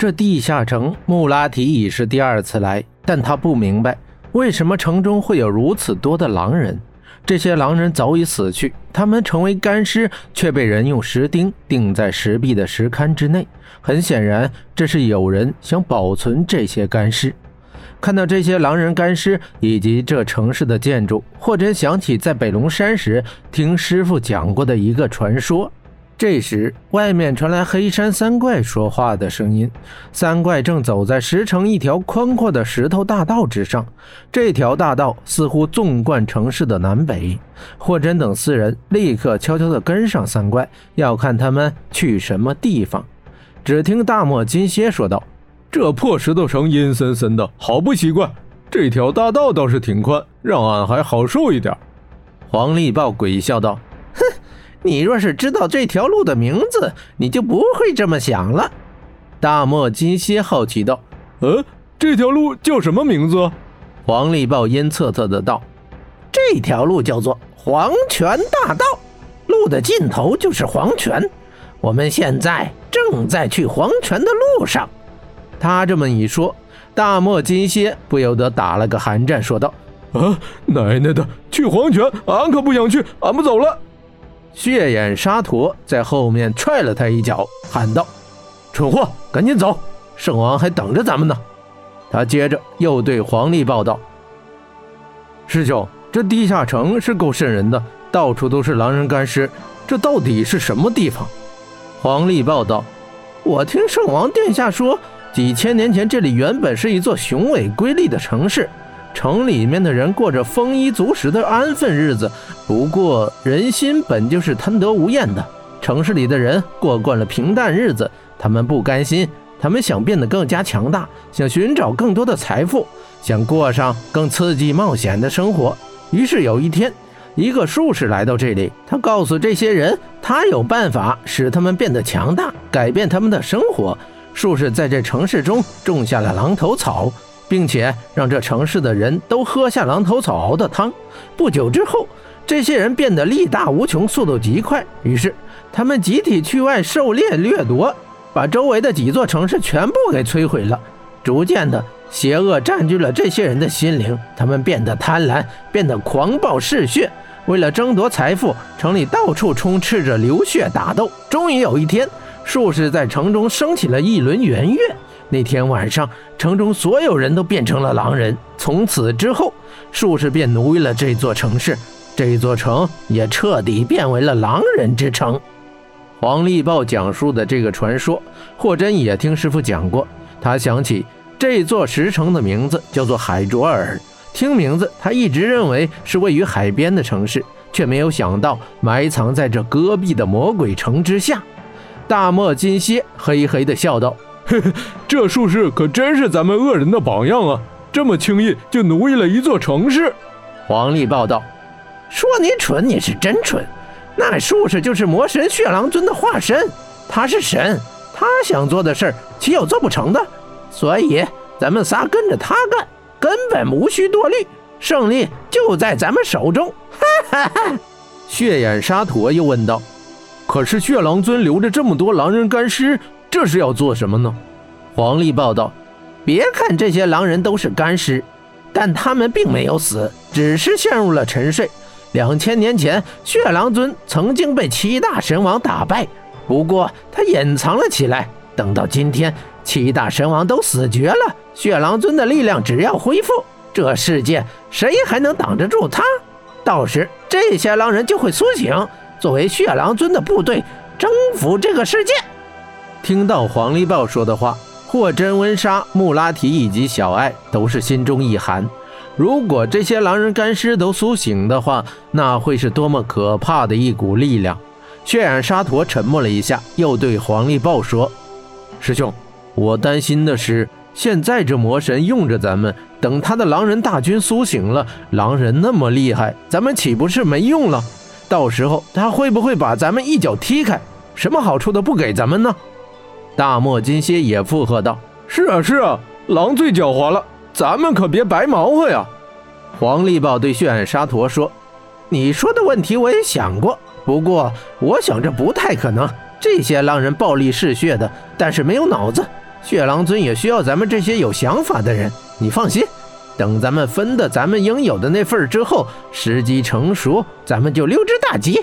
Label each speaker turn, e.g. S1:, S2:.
S1: 这地下城，穆拉提已是第二次来，但他不明白为什么城中会有如此多的狼人。这些狼人早已死去，他们成为干尸，却被人用石钉钉在石壁的石龛之内。很显然，这是有人想保存这些干尸。看到这些狼人干尸以及这城市的建筑，霍真想起在北龙山时听师傅讲过的一个传说。这时，外面传来黑山三怪说话的声音。三怪正走在石城一条宽阔的石头大道之上，这条大道似乎纵贯城市的南北。霍真等四人立刻悄悄地跟上三怪，要看他们去什么地方。只听大漠金蝎说道：“
S2: 这破石头城阴森森的，好不习惯。这条大道倒是挺宽，让俺还好受一点。”
S1: 黄立豹诡笑道：“。”你若是知道这条路的名字，你就不会这么想了。大漠金蝎好奇道：“
S2: 嗯，这条路叫什么名字？”
S1: 黄立豹阴恻恻的道：“这条路叫做黄泉大道，路的尽头就是黄泉。我们现在正在去黄泉的路上。”他这么一说，大漠金蝎不由得打了个寒战，说道：“
S2: 啊，奶奶的，去黄泉，俺可不想去，俺不走了。”
S1: 血眼沙陀在后面踹了他一脚，喊道：“蠢货，赶紧走！圣王还等着咱们呢。”他接着又对黄历报道：“师兄，这地下城是够瘆人的，到处都是狼人干尸，这到底是什么地方？”黄历报道：“我听圣王殿下说，几千年前这里原本是一座雄伟瑰丽的城市。”城里面的人过着丰衣足食的安分日子，不过人心本就是贪得无厌的。城市里的人过惯了平淡日子，他们不甘心，他们想变得更加强大，想寻找更多的财富，想过上更刺激冒险的生活。于是有一天，一个术士来到这里，他告诉这些人，他有办法使他们变得强大，改变他们的生活。术士在这城市中种下了狼头草。并且让这城市的人都喝下狼头草熬的汤。不久之后，这些人变得力大无穷，速度极快。于是，他们集体去外狩猎掠夺，把周围的几座城市全部给摧毁了。逐渐的，邪恶占据了这些人的心灵，他们变得贪婪，变得狂暴嗜血。为了争夺财富，城里到处充斥着流血打斗。终于有一天，术士在城中升起了一轮圆月。那天晚上，城中所有人都变成了狼人。从此之后，术士便奴役了这座城市，这座城也彻底变为了狼人之城。黄立豹讲述的这个传说，霍真也听师傅讲过。他想起这座石城的名字叫做海卓尔，听名字，他一直认为是位于海边的城市，却没有想到埋藏在这戈壁的魔鬼城之下。大漠金蝎嘿嘿地笑道。
S2: 嘿嘿，这术士可真是咱们恶人的榜样啊！这么轻易就奴役了一座城市。
S1: 黄历报道，说你蠢，你是真蠢。那术士就是魔神血狼尊的化身，他是神，他想做的事儿岂有做不成的？所以咱们仨跟着他干，根本无需多虑，胜利就在咱们手中。哈哈哈！血眼沙陀又问道：“
S2: 可是血狼尊留着这么多狼人干尸？”这是要做什么呢？
S1: 黄历报道，别看这些狼人都是干尸，但他们并没有死，只是陷入了沉睡。两千年前，血狼尊曾经被七大神王打败，不过他隐藏了起来。等到今天，七大神王都死绝了，血狼尊的力量只要恢复，这世界谁还能挡得住他？到时这些狼人就会苏醒，作为血狼尊的部队，征服这个世界。听到黄历豹说的话，霍真、温莎、穆拉提以及小艾都是心中一寒。如果这些狼人干尸都苏醒的话，那会是多么可怕的一股力量！血染沙陀沉默了一下，又对黄历豹说：“师兄，我担心的是，现在这魔神用着咱们，等他的狼人大军苏醒了，狼人那么厉害，咱们岂不是没用了？到时候他会不会把咱们一脚踢开？什么好处都不给咱们呢？”大漠金蝎也附和道：“
S2: 是啊，是啊，狼最狡猾了，咱们可别白忙活呀。”
S1: 黄立豹对血染沙陀说：“你说的问题我也想过，不过我想这不太可能。这些狼人暴力嗜血的，但是没有脑子，血狼尊也需要咱们这些有想法的人。你放心，等咱们分的咱们应有的那份之后，时机成熟，咱们就溜之大吉。”